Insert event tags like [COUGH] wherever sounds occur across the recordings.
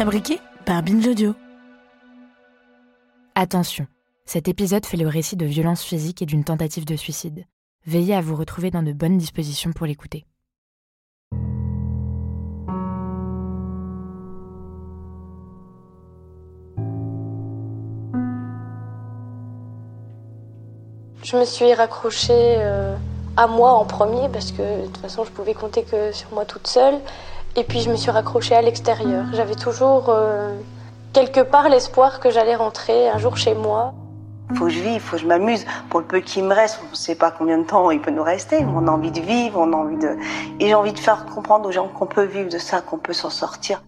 Fabriqué par Binge Audio. Attention, cet épisode fait le récit de violences physiques et d'une tentative de suicide. Veillez à vous retrouver dans de bonnes dispositions pour l'écouter. Je me suis raccrochée euh, à moi en premier parce que de toute façon je pouvais compter que sur moi toute seule. Et puis je me suis raccrochée à l'extérieur. J'avais toujours euh, quelque part l'espoir que j'allais rentrer un jour chez moi. Faut que je vive, faut que je m'amuse. Pour le peu qui me reste, on ne sait pas combien de temps il peut nous rester. On a envie de vivre, on a envie de. Et j'ai envie de faire comprendre aux gens qu'on peut vivre de ça, qu'on peut s'en sortir.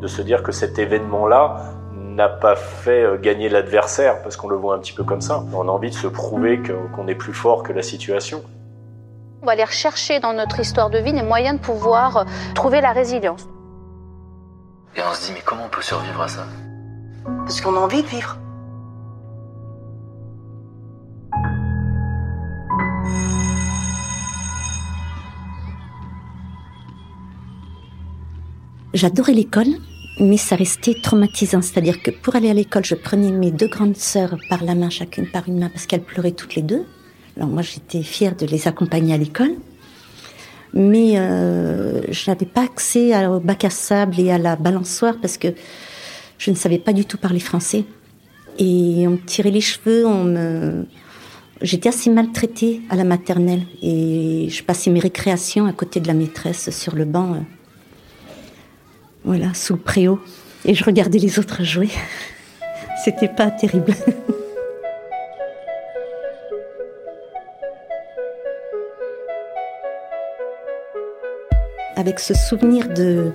De se dire que cet événement-là n'a pas fait euh, gagner l'adversaire, parce qu'on le voit un petit peu comme ça. On a envie de se prouver qu'on est plus fort que la situation. On va aller rechercher dans notre histoire de vie les moyens de pouvoir euh, trouver la résilience. Et on se dit, mais comment on peut survivre à ça? Parce qu'on a envie de vivre. J'adorais l'école, mais ça restait traumatisant. C'est-à-dire que pour aller à l'école, je prenais mes deux grandes sœurs par la main, chacune par une main, parce qu'elles pleuraient toutes les deux. Alors moi, j'étais fière de les accompagner à l'école. Mais euh, je n'avais pas accès au bac à sable et à la balançoire parce que je ne savais pas du tout parler français. Et on me tirait les cheveux, on me... J'étais assez maltraitée à la maternelle et je passais mes récréations à côté de la maîtresse sur le banc, euh, voilà, sous le préau. Et je regardais les autres jouer. [LAUGHS] C'était pas terrible. [LAUGHS] Avec ce souvenir de,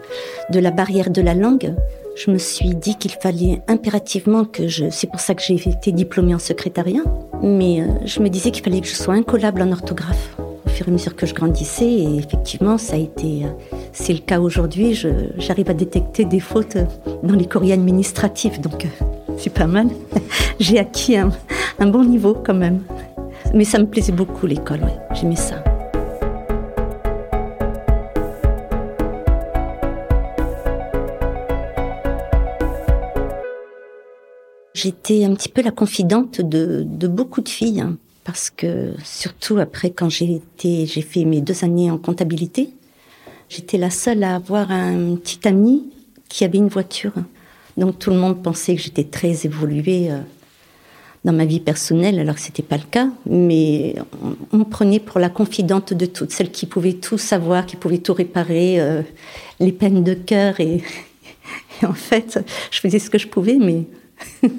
de la barrière de la langue, je me suis dit qu'il fallait impérativement que je... C'est pour ça que j'ai été diplômée en secrétariat. Mais euh, je me disais qu'il fallait que je sois incollable en orthographe au fur et à mesure que je grandissais. Et effectivement, ça a été... euh, C'est le cas aujourd'hui. J'arrive à détecter des fautes dans les courriers administratifs. Donc, euh, c'est pas mal. [LAUGHS] J'ai acquis un, un bon niveau quand même. Mais ça me plaisait beaucoup l'école, ouais. J'aimais ça. J'étais un petit peu la confidente de, beaucoup de filles, hein, parce que surtout après quand j'ai été, j'ai fait mes deux années en comptabilité, j'étais la seule à avoir un petit ami qui avait une voiture. Donc tout le monde pensait que j'étais très évoluée euh, dans ma vie personnelle, alors que c'était pas le cas. Mais on, on me prenait pour la confidente de toutes, celle qui pouvait tout savoir, qui pouvait tout réparer, euh, les peines de cœur. Et, [LAUGHS] et en fait, je faisais ce que je pouvais, mais [LAUGHS]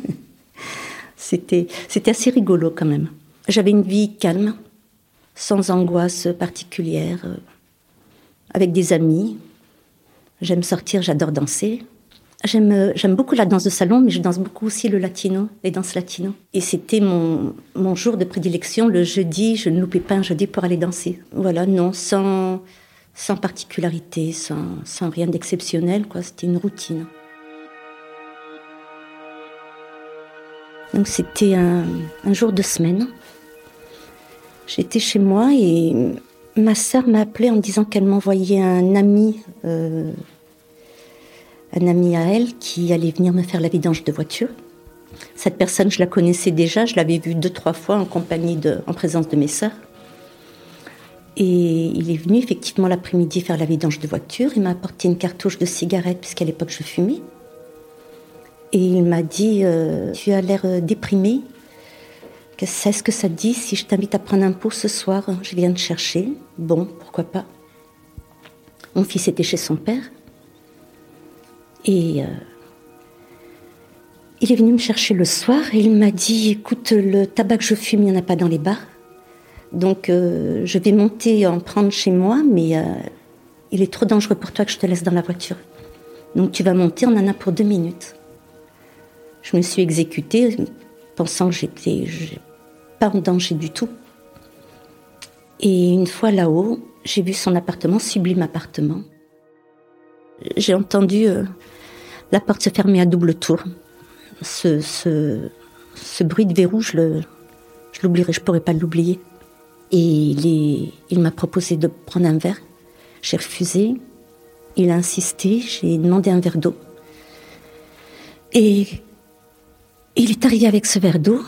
c'était, assez rigolo quand même. J'avais une vie calme, sans angoisse particulière, euh, avec des amis. J'aime sortir, j'adore danser. J'aime, euh, j'aime beaucoup la danse de salon, mais je danse beaucoup aussi le latino, les danses latino. Et c'était mon, jour de prédilection, le jeudi. Je ne loupais pas un jeudi pour aller danser. Voilà, non, sans, sans particularité, sans, sans rien d'exceptionnel, quoi. C'était une routine. Donc c'était un, jour de semaine. J'étais chez moi et ma sœur m'a appelé en disant qu'elle m'envoyait un ami, euh, un ami à elle qui allait venir me faire la vidange de voiture. Cette personne, je la connaissais déjà, je l'avais vue deux, trois fois en compagnie de, en présence de mes sœurs. Et il est venu effectivement l'après-midi faire la vidange de voiture. Il m'a apporté une cartouche de cigarettes, puisqu'à l'époque je fumais. Et il m'a dit euh, Tu as l'air euh, déprimé. Qu'est-ce ce que ça te dit si je t'invite à prendre un pot ce soir Je viens te chercher. Bon, pourquoi pas. Mon fils était chez son père. Et euh, il est venu me chercher le soir et il m'a dit Écoute, le tabac que je fume, il n'y en a pas dans les bars. Donc je vais monter en prendre chez moi, mais il est trop dangereux pour toi que je te laisse dans la voiture. Donc tu vas monter, on en a pour deux minutes. Je me suis exécutée, pensant que j'étais pas en danger du tout. Et une fois là-haut, j'ai vu son appartement, sublime appartement. J'ai entendu euh, la porte se fermer à double tour. Ce, ce, bruit de verrou, je l'oublierai, je pourrais pas l'oublier. Et il, il m'a proposé de prendre un verre. J'ai refusé. Il a insisté. J'ai demandé un verre d'eau. Et il est arrivé avec ce verre d'eau.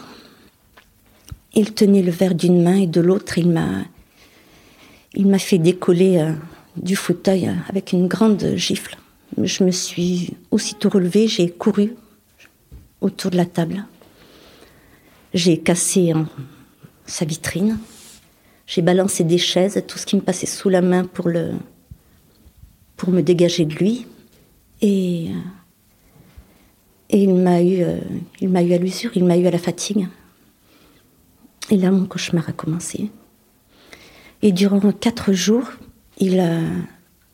Il tenait le verre d'une main et de l'autre, il m'a, il m'a fait décoller euh, du fauteuil avec une grande gifle. Je me suis aussitôt relevée, j'ai couru autour de la table. J'ai cassé sa vitrine. J'ai balancé des chaises, tout ce qui me passait sous la main pour, le, pour me dégager de lui. Et, et il m'a eu, euh, il m'a eu à l'usure, il m'a eu à la fatigue. Et là, mon cauchemar a commencé. Et durant quatre jours, il a,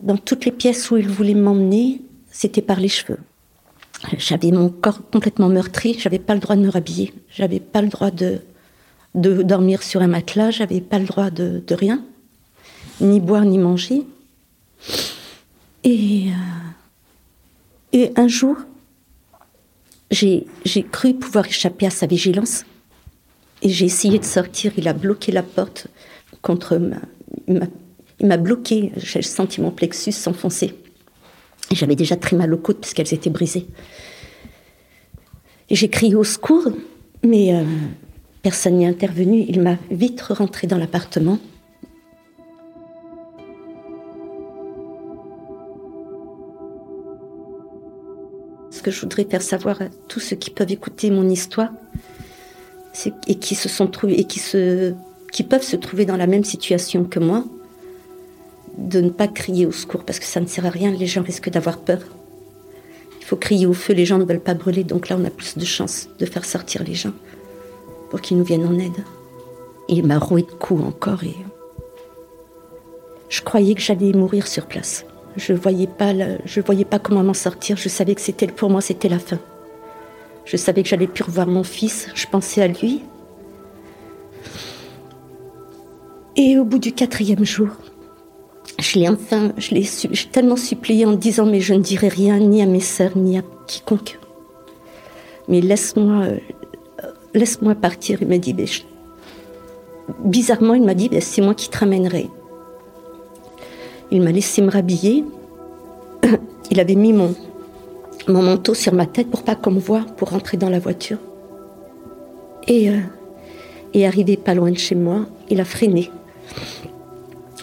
dans toutes les pièces où il voulait m'emmener, c'était par les cheveux. J'avais mon corps complètement meurtri, j'avais pas le droit de me rhabiller, j'avais pas le droit de, de dormir sur un matelas, j'avais pas le droit de, de, rien, ni boire ni manger. Et, euh, et un jour, j'ai cru pouvoir échapper à sa vigilance. Et j'ai essayé de sortir, il a bloqué la porte contre ma, il m'a bloqué, j'ai senti mon plexus s'enfoncer. J'avais déjà très mal aux côtes puisqu'elles étaient brisées. J'ai crié au secours, mais euh, personne n'y est intervenu. Il m'a vite rentré dans l'appartement. Que je voudrais faire savoir à tous ceux qui peuvent écouter mon histoire, et qui se sont trouvés et qui peuvent se trouver dans la même situation que moi, de ne pas crier au secours parce que ça ne sert à rien, les gens risquent d'avoir peur. Il faut crier au feu, les gens ne veulent pas brûler, donc là on a plus de chances de faire sortir les gens pour qu'ils nous viennent en aide. il m'a roué de coups encore et je croyais que j'allais mourir sur place. Je voyais pas, je voyais pas comment m'en sortir. Je savais que c'était pour moi c'était la fin. Je savais que j'allais plus revoir mon fils. Je pensais à lui. Et au bout du quatrième jour, je l'ai enfin, je l'ai tellement supplié en disant mais je ne dirai rien ni à mes sœurs ni à quiconque. Mais laisse-moi, laisse-moi partir. Il m'a dit, bizarrement, il m'a dit, c'est moi qui te ramènerai. Il m'a laissé me rhabiller. [CLEARS THROAT] Il avait mis mon, mon manteau sur ma tête pour pas qu'on me voie, pour rentrer dans la voiture. Et, euh, et arrivé pas loin de chez moi, il a freiné.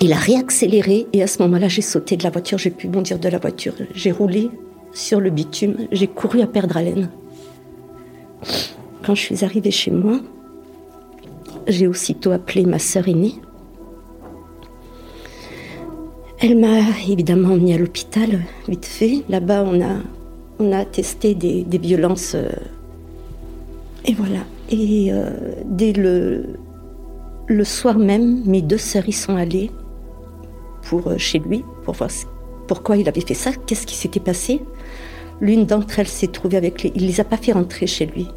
Il a réaccéléré et à ce moment-là, j'ai sauté de la voiture, j'ai pu bondir de la voiture. J'ai roulé sur le bitume, j'ai couru à perdre haleine. Quand je suis arrivée chez moi, j'ai aussitôt appelé ma sœur aînée. Elle m'a évidemment mis à l'hôpital, vite fait. Là-bas, on a, on a testé des, violences. Euh, et voilà. Et euh, dès le, le soir même, mes deux sœurs y sont allées pour euh, chez lui pour voir pourquoi il avait fait ça, qu'est-ce qui s'était passé. L'une d'entre elles s'est trouvée avec les... Il les a pas fait rentrer chez lui.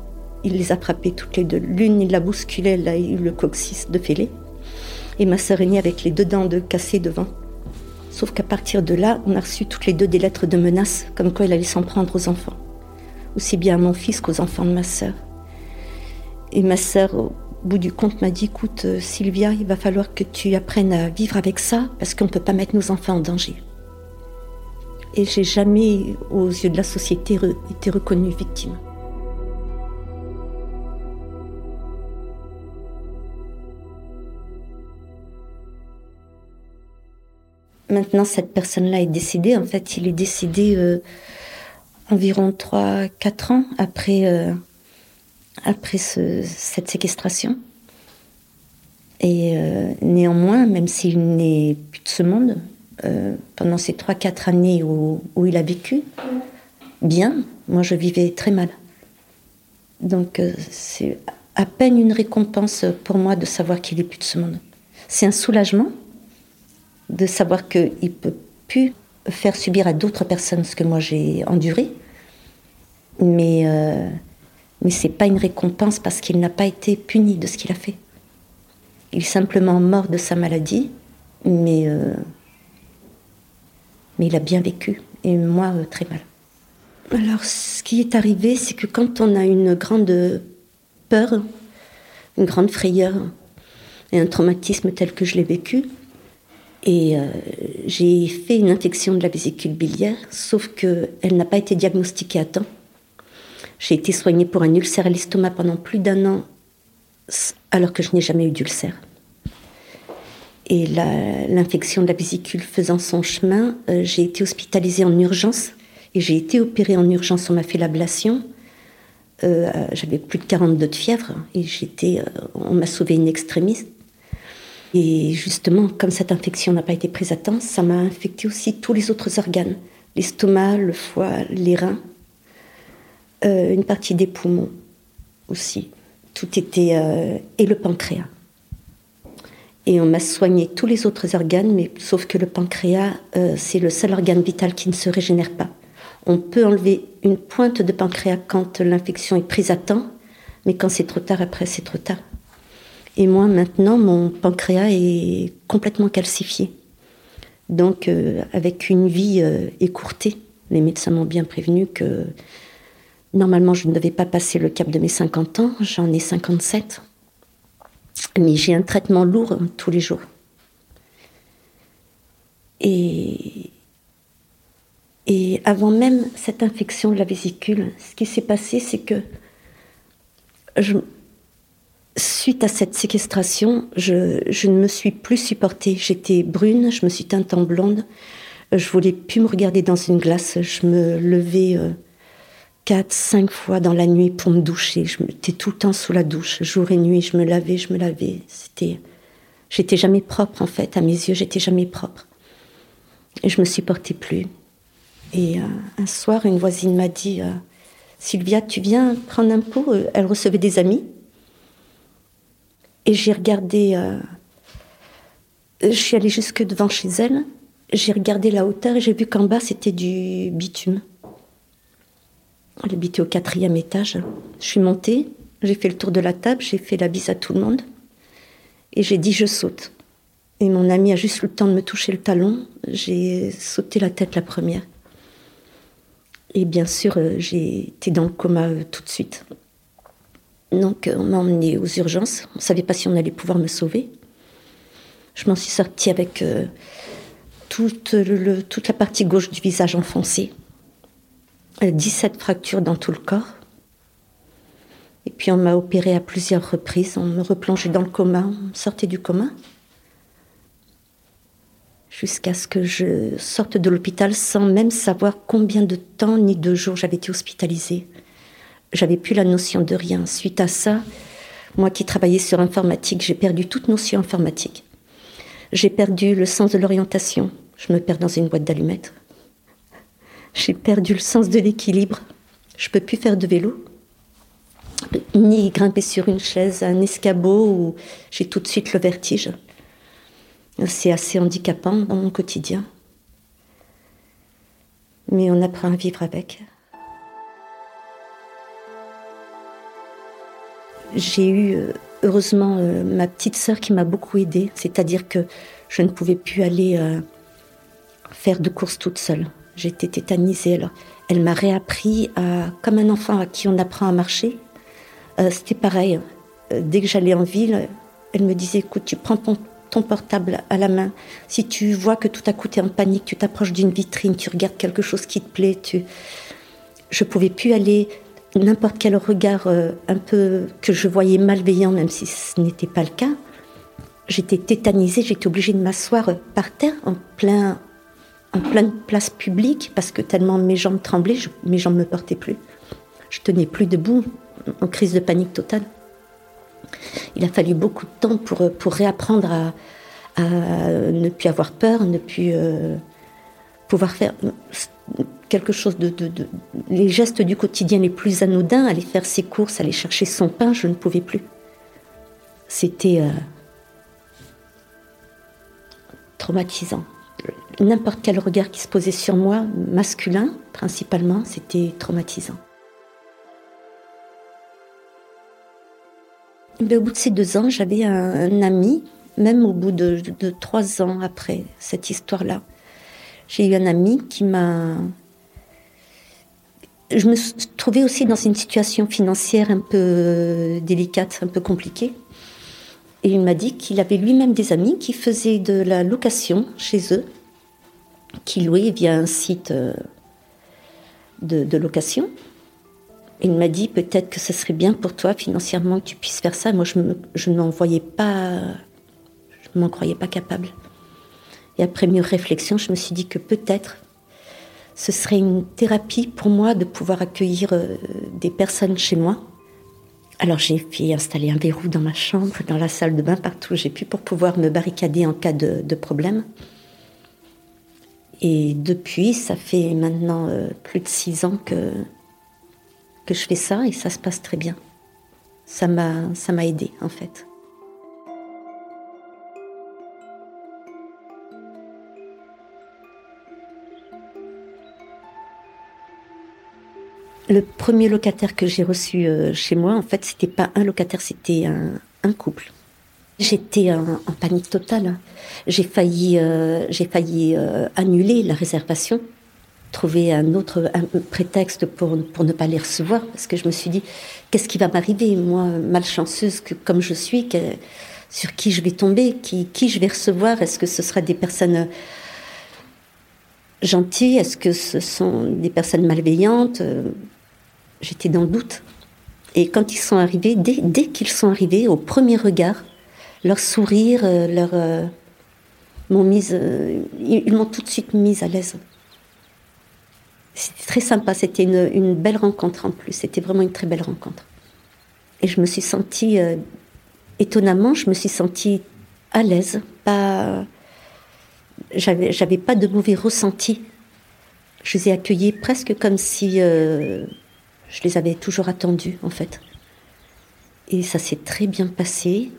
Il les a frappées toutes les deux. L'une, il l'a bousculée, elle a eu le coccyx de fêlé. Et ma sœur aînée avec les deux dents de cassé devant. Sauf qu'à partir de là, on a reçu toutes les deux des lettres de menaces, comme quoi il allait s'en prendre aux enfants. Aussi bien à mon fils qu'aux enfants de ma sœur. Et ma sœur, au bout du compte, m'a dit écoute, euh, Sylvia, il va falloir que tu apprennes à vivre avec ça parce qu'on ne peut pas mettre nos enfants en danger. Et j'ai jamais, aux yeux de la société, été reconnue victime. Maintenant, cette personne-là est décédée. En fait, il est décédé euh, environ 3-4 ans après. Euh, après cette séquestration. Et euh, néanmoins, même s'il n'est plus de ce monde, pendant ces 3-4 années où, il a vécu, bien, moi je vivais très mal. Donc c'est à peine une récompense pour moi de savoir qu'il n'est plus de ce monde. c'est un soulagement de savoir qu'il ne peut plus faire subir à d'autres personnes ce que moi j'ai enduré. Mais, euh, mais ce n'est pas une récompense parce qu'il n'a pas été puni de ce qu'il a fait. Il est simplement mort de sa maladie, mais, euh, mais il a bien vécu, et moi euh, très mal. Alors ce qui est arrivé, c'est que quand on a une grande peur, une grande frayeur et un traumatisme tel que je l'ai vécu, et euh, j'ai fait une infection de la vésicule biliaire, sauf qu'elle n'a pas été diagnostiquée à temps. J'ai été soignée pour un ulcère à l'estomac pendant plus d'un an, alors que je n'ai jamais eu d'ulcère. Et l'infection de la vésicule faisant son chemin, euh, j'ai été hospitalisée en urgence et j'ai été opérée en urgence. On m'a fait l'ablation. Euh, j'avais plus de 42 de fièvre et on m'a sauvé une extrémiste. Et justement, comme cette infection n'a pas été prise à temps, ça m'a infecté aussi tous les autres organes. L'estomac, le foie, les reins, euh, une partie des poumons aussi. Tout était... Euh, et le pancréas. Et on m'a soigné tous les autres organes, mais sauf que le pancréas, euh, c'est le seul organe vital qui ne se régénère pas. On peut enlever une pointe de pancréas quand l'infection est prise à temps, mais quand c'est trop tard, après, c'est trop tard. Et moi, maintenant, mon pancréas est complètement calcifié. Donc, euh, avec une vie euh, écourtée, les médecins m'ont bien prévenu que normalement, je ne devais pas passer le cap de mes 50 ans. J'en ai 57. Mais j'ai un traitement lourd hein, tous les jours. Et, et avant même cette infection de la vésicule, ce qui s'est passé, c'est que je, Suite à cette séquestration, je, je, ne me suis plus supportée. J'étais brune, je me suis teinte en blonde. Je voulais plus me regarder dans une glace. Je me levais euh, quatre, cinq fois dans la nuit pour me doucher. Je étais tout le temps sous la douche, jour et nuit. Je me lavais, je me lavais. C'était, j'étais jamais propre en fait. À mes yeux, j'étais jamais propre. Et je me supportais plus. Et euh, un soir, une voisine m'a dit euh, Sylvia, tu viens prendre un pot Elle recevait des amis. Et j'ai regardé. Euh, je suis allée jusque devant chez elle. J'ai regardé la hauteur et j'ai vu qu'en bas c'était du bitume. Elle habitait au quatrième étage. Je suis montée, j'ai fait le tour de la table, j'ai fait la bise à tout le monde. Et j'ai dit je saute. Et mon ami a juste le temps de me toucher le talon. J'ai sauté la tête la première. Et bien sûr, euh, j'ai été dans le coma euh, tout de suite. Donc on m'a emmenée aux urgences. On ne savait pas si on allait pouvoir me sauver. Je m'en suis sortie avec euh, toute, la partie gauche du visage enfoncée. 17 fractures dans tout le corps. Et puis on m'a opérée à plusieurs reprises. On me replongeait dans le coma. On me sortait du coma. Jusqu'à ce que je sorte de l'hôpital sans même savoir combien de temps ni de jours j'avais été hospitalisée j'avais plus la notion de rien. Suite à ça, moi qui travaillais sur informatique, j'ai perdu toute notion informatique. J'ai perdu le sens de l'orientation. Je me perds dans une boîte d'allumettes. J'ai perdu le sens de l'équilibre. Je peux plus faire de vélo, ni grimper sur une chaise, un escabeau où j'ai tout de suite le vertige. C'est assez handicapant dans mon quotidien. Mais on apprend à vivre avec. J'ai eu euh, heureusement euh, ma petite sœur qui m'a beaucoup aidée, c'est-à-dire que je ne pouvais plus aller euh, faire de courses toute seule. J'étais tétanisée. Alors, elle m'a réappris à, comme un enfant à qui on apprend à marcher. C'était pareil. dès que j'allais en ville, elle me disait écoute, tu prends ton, portable à la main. Si tu vois que tout à coup tu es en panique, tu t'approches d'une vitrine, tu regardes quelque chose qui te plaît, tu. Je pouvais plus aller n'importe quel regard euh, un peu que je voyais malveillant, même si ce n'était pas le cas, j'étais tétanisée, j'étais obligée de m'asseoir par terre en plein en pleine place publique parce que tellement mes jambes tremblaient, mes jambes me portaient plus. Je tenais plus debout, en crise de panique totale. Il a fallu beaucoup de temps pour, pour réapprendre à, ne plus avoir peur, ne plus euh, pouvoir faire quelque chose de, Les gestes du quotidien les plus anodins, aller faire ses courses, aller chercher son pain, je ne pouvais plus. C'était. Euh, traumatisant. N'importe quel regard qui se posait sur moi, masculin principalement, c'était traumatisant. Mais au bout de ces deux ans, j'avais un, ami, même au bout de, de trois ans après cette histoire-là. J'ai eu un ami qui m'a je me trouvais aussi dans une situation financière un peu délicate, un peu compliquée. Et il m'a dit qu'il avait lui-même des amis qui faisaient de la location chez eux, qui louaient via un site euh, de, location. il m'a dit peut-être que ce serait bien pour toi financièrement que tu puisses faire ça. Moi, je, je n'en voyais pas, je m'en croyais pas capable. Et après mûre réflexion, je me suis dit que peut-être ce serait une thérapie pour moi de pouvoir accueillir euh, des personnes chez moi. Alors j'ai fait installer un verrou dans ma chambre, dans la salle de bain, partout où j'ai pu pour pouvoir me barricader en cas de, problème. Et depuis, ça fait maintenant euh, plus de six ans que, que je fais ça et ça se passe très bien. Ça m'a, ça m'a aidé en fait. Le premier locataire que j'ai reçu euh, chez moi, en fait, c'était pas un locataire, c'était un, couple. J'étais en, panique totale. J'ai failli, euh, j'ai failli euh, annuler la réservation, trouver un autre prétexte pour, pour ne pas les recevoir, parce que je me suis dit, qu'est-ce qui va m'arriver, moi, malchanceuse que, comme je suis, sur qui je vais tomber, qui, qui je vais recevoir? Est-ce que ce sera des personnes gentilles? Est-ce que ce sont des personnes malveillantes? J'étais dans le doute. Et quand ils sont arrivés, dès, qu'ils sont arrivés, au premier regard, leur sourire, euh, leur, euh, m'ont mise, euh, ils, m'ont tout de suite mise à l'aise. C'était très sympa, c'était une, belle rencontre en plus, c'était vraiment une très belle rencontre. Et je me suis sentie, étonnamment, je me suis sentie à l'aise, pas, j'avais, j'avais pas de mauvais ressenti. Je les ai accueillis presque comme si je les avais toujours attendus, en fait. Et ça s'est très bien passé.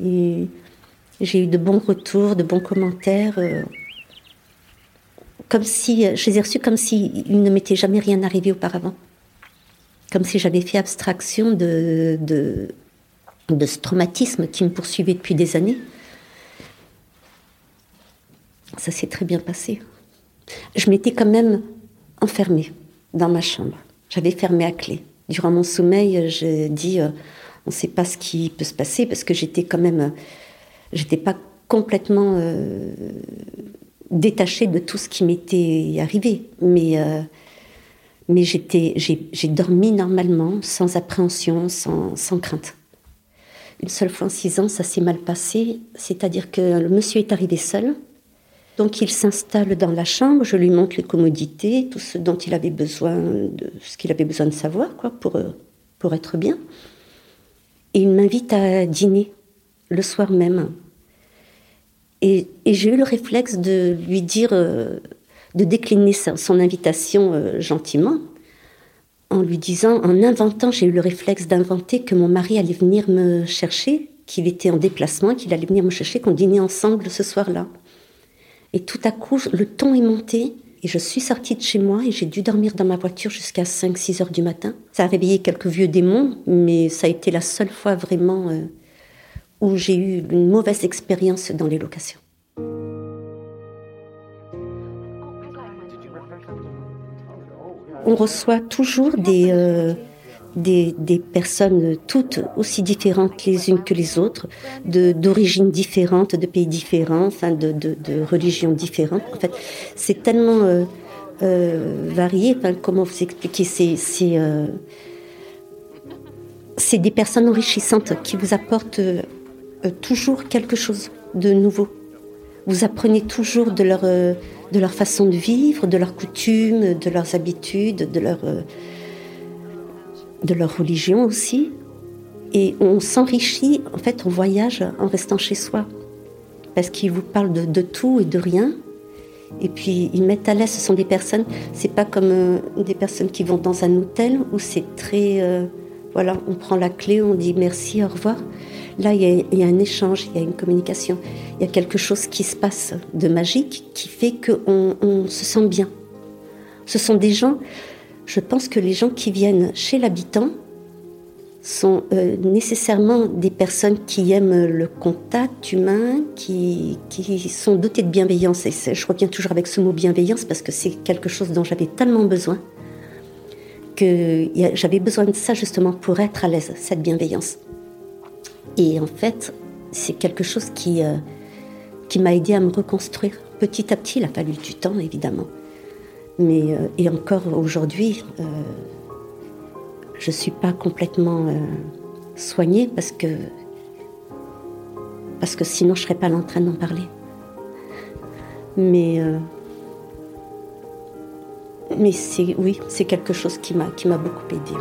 J'ai eu de bons retours, de bons commentaires. Euh, comme si, je les ai reçus comme s'il ne m'était jamais rien arrivé auparavant. Comme si j'avais fait abstraction de ce traumatisme qui me poursuivait depuis des années. Ça s'est très bien passé. Je m'étais quand même enfermée dans ma chambre. J'avais fermé à clé. Durant mon sommeil, j'ai dit, euh, on ne sait pas ce qui peut se passer parce que j'étais quand même, euh, j'étais pas complètement euh, détachée de tout ce qui m'était arrivé, mais mais j'étais, j'ai dormi normalement, sans appréhension, sans, sans crainte. Une seule fois en six ans, ça s'est mal passé, c'est-à-dire que le monsieur est arrivé seul, donc il s'installe dans la chambre, je lui montre les commodités, tout ce dont il avait besoin, ce qu'il avait besoin de savoir, quoi, pour, euh, pour être bien. Et il m'invite à dîner le soir même. Et, j'ai eu le réflexe de lui dire, euh, de décliner son invitation euh, gentiment, en lui disant, en inventant, j'ai eu le réflexe d'inventer que mon mari allait venir me chercher, qu'il était en déplacement, qu'il allait venir me chercher, qu'on dînait ensemble ce soir-là. Et tout à coup, le ton est monté. Et je suis sortie de chez moi et j'ai dû dormir dans ma voiture jusqu'à 5-6 heures du matin. Ça a réveillé quelques vieux démons, mais ça a été la seule fois vraiment euh, où j'ai eu une mauvaise expérience dans les locations. On reçoit toujours des, euh, des, personnes toutes aussi différentes les unes que les autres, d'origines différentes, de pays différents, enfin de, de, religions différentes. En fait, c'est tellement euh, euh, varié. Comment vous expliquer C'est euh, c'est des personnes enrichissantes qui vous apportent toujours quelque chose de nouveau. Vous apprenez toujours de leur, de leur façon de vivre, de leurs coutumes, de leurs habitudes, de leur de leur religion aussi. Et on s'enrichit, en fait, on voyage en restant chez soi. Parce qu'ils vous parlent de, tout et de rien. Et puis ils mettent à l'aise, ce sont des personnes, c'est pas comme euh, des personnes qui vont dans un hôtel où c'est très, euh, voilà, on prend la clé, on dit merci, au revoir. Là, il y, a, un échange, il y a une communication, il y a quelque chose qui se passe de magique qui fait qu'on on se sent bien. Ce sont des gens, je pense que les gens qui viennent chez l'habitant sont euh, nécessairement des personnes qui aiment le contact humain, qui, sont dotées de bienveillance. Et je reviens toujours avec ce mot bienveillance parce que c'est quelque chose dont j'avais tellement besoin que j'avais besoin de ça justement pour être à l'aise, cette bienveillance. Et en fait, c'est quelque chose qui, euh, qui m'a aidé à me reconstruire. Petit à petit, il a fallu du temps, évidemment. Mais, euh, et encore aujourd'hui, euh, je ne suis pas complètement soignée parce que, parce que sinon je ne serais pas en train d'en parler. Mais, mais oui, c'est quelque chose qui m'a, beaucoup aidé.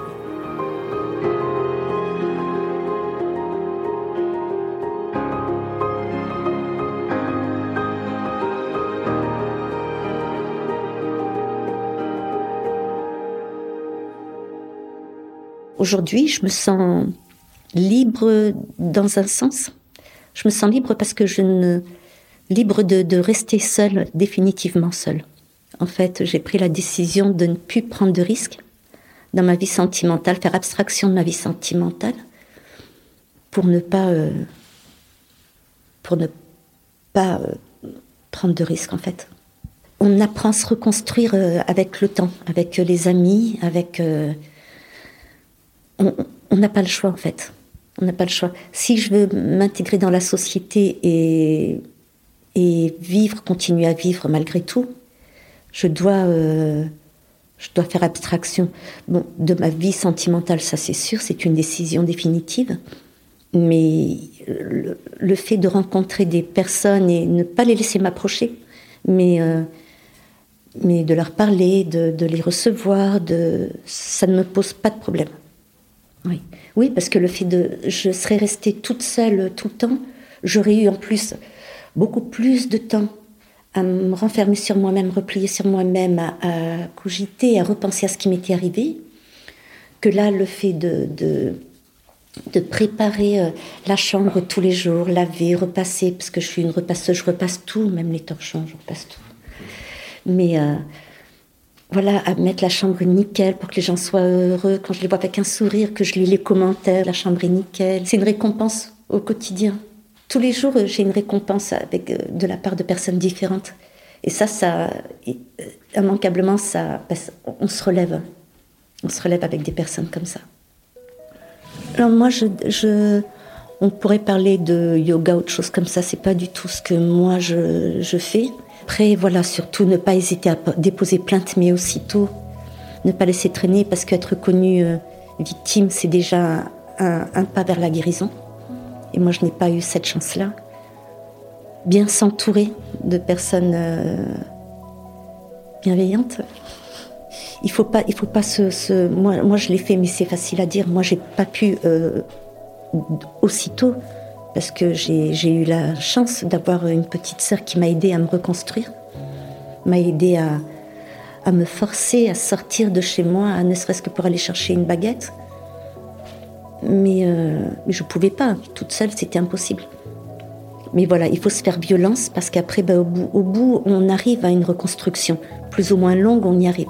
Aujourd'hui, je me sens libre dans un sens. Je me sens libre parce que je ne libre de, rester seule, définitivement seule. En fait, j'ai pris la décision de ne plus prendre de risques dans ma vie sentimentale, faire abstraction de ma vie sentimentale, pour ne pas, euh, pour ne pas euh, prendre de risques en fait. On apprend à se reconstruire euh, avec le temps, avec les amis, avec on n'a pas le choix en fait. On n'a pas le choix. Si je veux m'intégrer dans la société et, vivre, continuer à vivre malgré tout, je dois, euh, je dois faire abstraction. Bon, de ma vie sentimentale, ça c'est sûr, c'est une décision définitive. Mais le, fait de rencontrer des personnes et ne pas les laisser m'approcher, mais, euh, mais de leur parler, de, de les recevoir, de, ça ne me pose pas de problème. Oui. oui, parce que le fait de. Je serais restée toute seule tout le temps, j'aurais eu en plus beaucoup plus de temps à me renfermer sur moi-même, replier sur moi-même, à, cogiter, à repenser à ce qui m'était arrivé, que là, le fait de, de, préparer euh, la chambre tous les jours, laver, repasser, parce que je suis une repasseuse, je repasse tout, même les torchons, je repasse tout. Mais. Euh, voilà, à mettre la chambre nickel pour que les gens soient heureux, quand je les vois avec un sourire, que je lis les commentaires, la chambre est nickel. C'est une récompense au quotidien. Tous les jours, j'ai une récompense avec, euh, de la part de personnes différentes. Et ça, ça, euh, immanquablement, ça, on se relève. On se relève avec des personnes comme ça. Alors moi, je, on pourrait parler de yoga, autre chose comme ça. C'est pas du tout ce que moi je, je fais. Après, voilà, surtout ne pas hésiter à déposer plainte, mais aussitôt ne pas laisser traîner parce qu'être connu euh, victime, c'est déjà un, pas vers la guérison. Et moi, je n'ai pas eu cette chance-là. Bien s'entourer de personnes euh, bienveillantes. Il faut pas, il faut pas se, moi, moi, je l'ai fait, mais c'est facile à dire. Moi, j'ai pas pu euh, aussitôt parce que j'ai eu la chance d'avoir une petite sœur qui m'a aidé à me reconstruire, m'a aidé à, me forcer à sortir de chez moi, ne serait-ce que pour aller chercher une baguette. Mais, euh, je ne pouvais pas, toute seule, c'était impossible. Mais voilà, il faut se faire violence parce qu'après, au, bout, au, bout, on arrive à une reconstruction. Plus ou moins longue, on y arrive.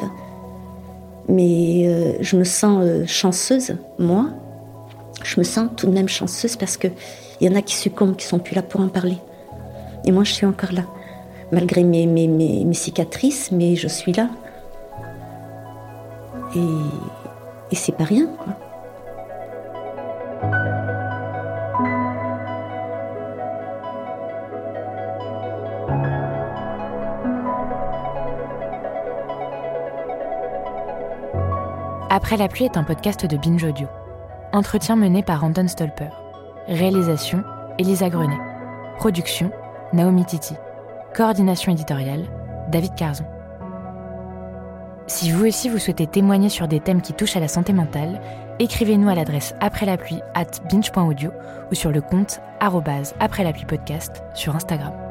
Mais euh, je me sens euh, chanceuse, moi. Je me sens tout de même chanceuse parce que il y en a qui succombent, qui sont plus là pour en parler. Et moi, je suis encore là. Malgré mes, cicatrices, mais je suis là. Et, et c'est pas rien. Après la pluie est un podcast de Binge Audio. Entretien mené par Anton Stolper. Réalisation Elisa Grenet. Production Naomi Titi. Coordination éditoriale David Carzon. Si vous aussi vous souhaitez témoigner sur des thèmes qui touchent à la santé mentale, écrivez-nous à l'adresse après la pluie at binge.audio ou sur le compte après la pluie podcast sur Instagram.